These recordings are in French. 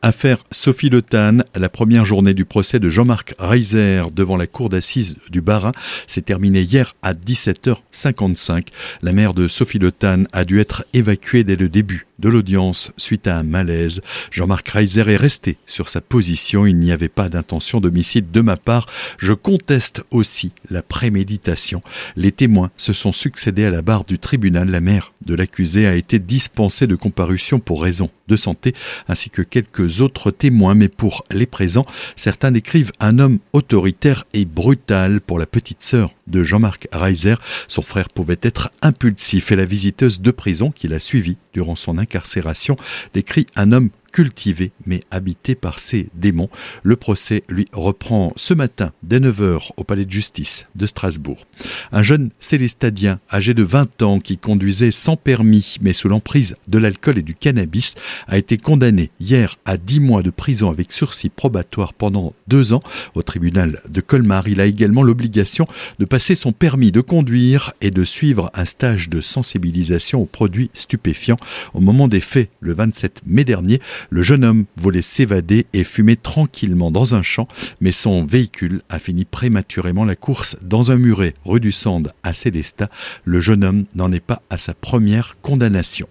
Affaire Sophie Le la première journée du procès de Jean-Marc Reiser devant la cour d'assises du Barin s'est terminée hier à 17h55. La mère de Sophie Le a dû être évacuée dès le début de l'audience suite à un malaise. Jean-Marc Reiser est resté sur sa position. Il n'y avait pas d'intention d'homicide de ma part. Je conteste aussi la préméditation. Les témoins se sont succédés à la barre du tribunal. La mère de l'accusé a été dispensée de comparution pour raison de santé, ainsi que quelques autres témoins. Mais pour les présents, certains décrivent un homme autoritaire et brutal pour la petite sœur de Jean-Marc Reiser. Son frère pouvait être impulsif et la visiteuse de prison qui l'a suivi durant son incarcération décrit un homme cultivé mais habité par ses démons. Le procès lui reprend ce matin dès 9h au palais de justice de Strasbourg. Un jeune célestadien âgé de 20 ans qui conduisait sans permis mais sous l'emprise de l'alcool et du cannabis a été condamné hier à 10 mois de prison avec sursis probatoire pendant deux ans au tribunal de Colmar. Il a également l'obligation de passer son permis de conduire et de suivre un stage de sensibilisation aux produits stupéfiants. Au moment des faits, le 27 mai dernier, le jeune homme voulait s'évader et fumer tranquillement dans un champ, mais son véhicule a fini prématurément la course dans un muret rue du Sande à Célestat. Le jeune homme n'en est pas à sa première condamnation.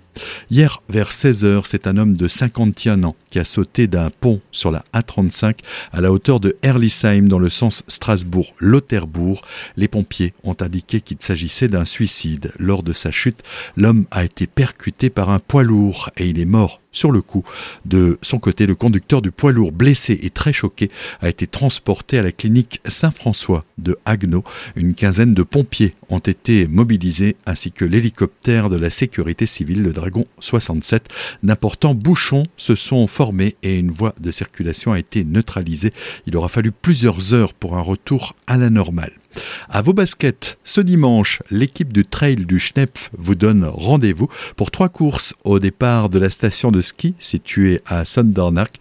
Hier, vers 16h, c'est un homme de 51 ans qui a sauté d'un pont sur la A35 à la hauteur de Herlisheim dans le sens Strasbourg-Lauterbourg. Les pompiers ont indiqué qu'il s'agissait d'un suicide. Lors de sa chute, l'homme a été percuté par un poids lourd et il est mort sur le coup. De son côté, le conducteur du poids lourd, blessé et très choqué, a été transporté à la clinique Saint-François de Haguenau. Une quinzaine de pompiers ont été mobilisés ainsi que l'hélicoptère de la sécurité civile, le Dragon 67. D'importants bouchons se sont formés et une voie de circulation a été neutralisée. Il aura fallu plusieurs heures pour un retour à la normale. À vos baskets, ce dimanche, l'équipe du Trail du Schnepf vous donne rendez-vous pour trois courses au départ de la station de ski située à Sondernach,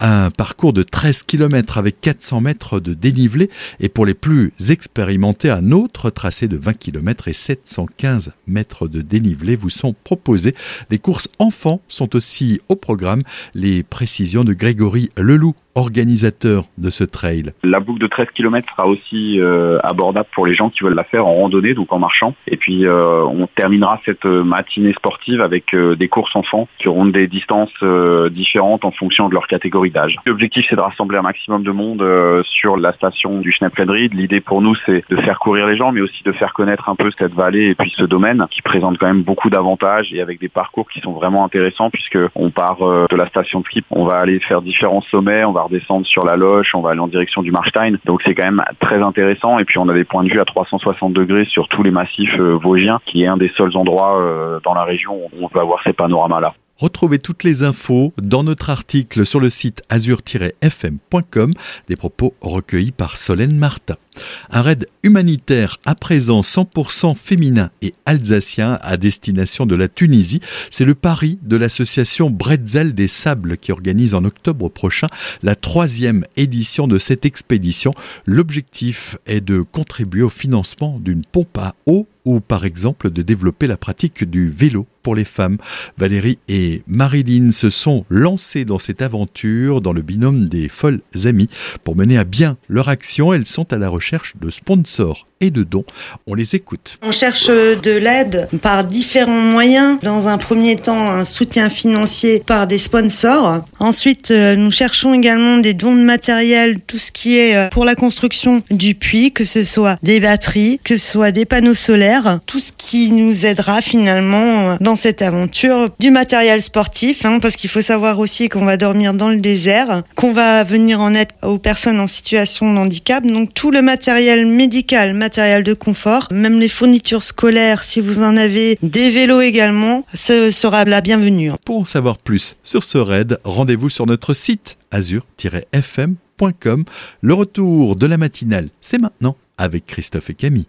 un parcours de 13 km avec 400 mètres de dénivelé et pour les plus expérimentés, un autre tracé de 20 km et 715 mètres de dénivelé vous sont proposés. Des courses enfants sont aussi au programme. Les précisions de Grégory Leloup organisateur de ce trail. La boucle de 13 km sera aussi euh, pour les gens qui veulent la faire en randonnée, donc en marchant. Et puis euh, on terminera cette matinée sportive avec euh, des courses enfants qui auront des distances différentes en fonction de leur catégorie d'âge. L'objectif c'est de rassembler un maximum de monde sur la station du Schnepplenried. L'idée pour nous c'est de faire courir les gens, mais aussi de faire connaître un peu cette vallée et puis ce domaine qui présente quand même beaucoup d'avantages et avec des parcours qui sont vraiment intéressants puisque on part de la station de ski, on va aller faire différents sommets, on va redescendre sur la Loche, on va aller en direction du Marstein. Donc c'est quand même très intéressant. Et puis on a des points de vue à 360 degrés sur tous les massifs euh, vosgiens, qui est un des seuls endroits euh, dans la région où on peut avoir ces panoramas-là. Retrouvez toutes les infos dans notre article sur le site azur-fm.com, des propos recueillis par Solène Martin. Un raid humanitaire à présent 100% féminin et alsacien à destination de la Tunisie, c'est le pari de l'association Bretzel des Sables qui organise en octobre prochain la troisième édition de cette expédition. L'objectif est de contribuer au financement d'une pompe à eau ou par exemple de développer la pratique du vélo pour les femmes. Valérie et Marilyn se sont lancées dans cette aventure dans le binôme des folles amies. Pour mener à bien leur action, elles sont à la recherche de sponsors et de dons. On les écoute. On cherche de l'aide par différents moyens. Dans un premier temps, un soutien financier par des sponsors. Ensuite, euh, nous cherchons également des dons de matériel, tout ce qui est euh, pour la construction du puits, que ce soit des batteries, que ce soit des panneaux solaires, tout ce qui nous aidera finalement euh, dans cette aventure. Du matériel sportif, hein, parce qu'il faut savoir aussi qu'on va dormir dans le désert, qu'on va venir en aide aux personnes en situation de handicap. Donc tout le matériel médical, matériel de confort, même les fournitures scolaires, si vous en avez, des vélos également, ce sera la bienvenue. Pour en savoir plus sur ce raid, rendez-vous sur notre site azur-fm.com. Le retour de la matinale, c'est maintenant avec Christophe et Camille.